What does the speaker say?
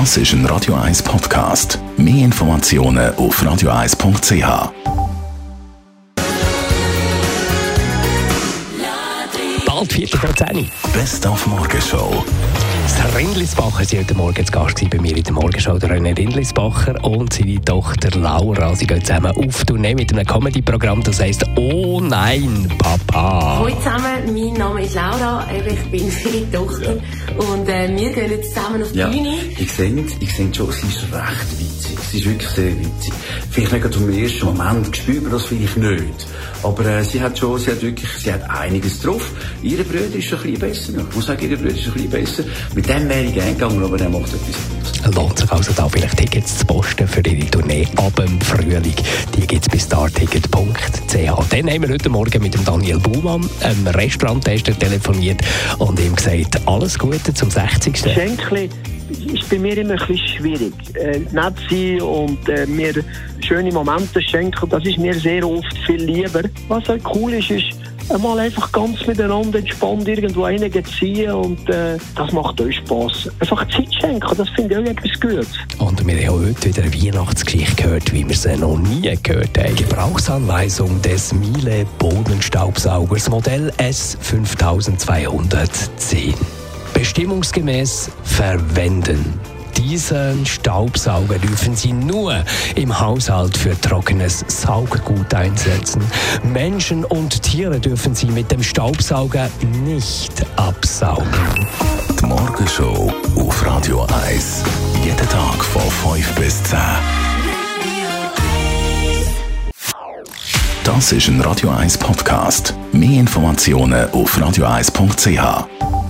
Das ist ein Radio 1 Podcast. Mehr Informationen auf radio1.ch. Bald 4 vor 10 Best auf Morgenshow. Das Rindlisbacher, sie heute Morgen zu Gast bei mir in der Morgenshow, der René Rindlisbacher und seine Tochter Laura. Sie gehen zusammen auf Tournee mit einem Comedy-Programm, das heisst «Oh nein, Papa». Hallo zusammen, mein Name ist Laura, ich bin ihre Tochter und äh, wir gehen jetzt zusammen auf die Ja, Bühne. ich sehe, ich sehe schon, sie ist recht witzig. Sie ist wirklich sehr witzig. Vielleicht nicht im ersten Moment spürt man das vielleicht nicht. Aber äh, sie hat schon, sie hat wirklich, sie hat einiges drauf. Ihre Brüder ist schon ein bisschen besser. Ich muss sagen, ihre Brüder ist ein bisschen besser. Mit dem wäre ich gerne gegangen, aber der macht etwas anderes. Lohnt sich also da vielleicht Tickets zu posten für ihre Tournee ab dem Frühling. Die gibt es bei starticket.ch. Dann haben wir heute Morgen mit dem Daniel Baumann, einem Restauranttester, telefoniert und ihm gesagt, alles Gute zum 60. Schenkli ist bei mir immer ein bisschen schwierig. Äh, nett sein und äh, mir schöne Momente schenken, das ist mir sehr oft viel lieber. Was halt cool ist, ist einmal einfach ganz miteinander entspannt irgendwo ziehen und äh, das macht euch Spass. Einfach Zeit schenken, das finde ich auch etwas Gutes. Und wir haben heute wieder eine Weihnachtsgeschichte gehört, wie wir sie noch nie gehört haben. Gebrauchsanweisung des Miele Bodenstaubsaugers Modell S5210. Bestimmungsgemäß verwenden. Diesen Staubsauger dürfen Sie nur im Haushalt für trockenes Sauggut einsetzen. Menschen und Tiere dürfen Sie mit dem Staubsauger nicht absaugen. Die Morgenshow auf Radio 1. Jeden Tag von 5 bis 10. Das ist ein Radio 1 Podcast. Mehr Informationen auf radio1.ch.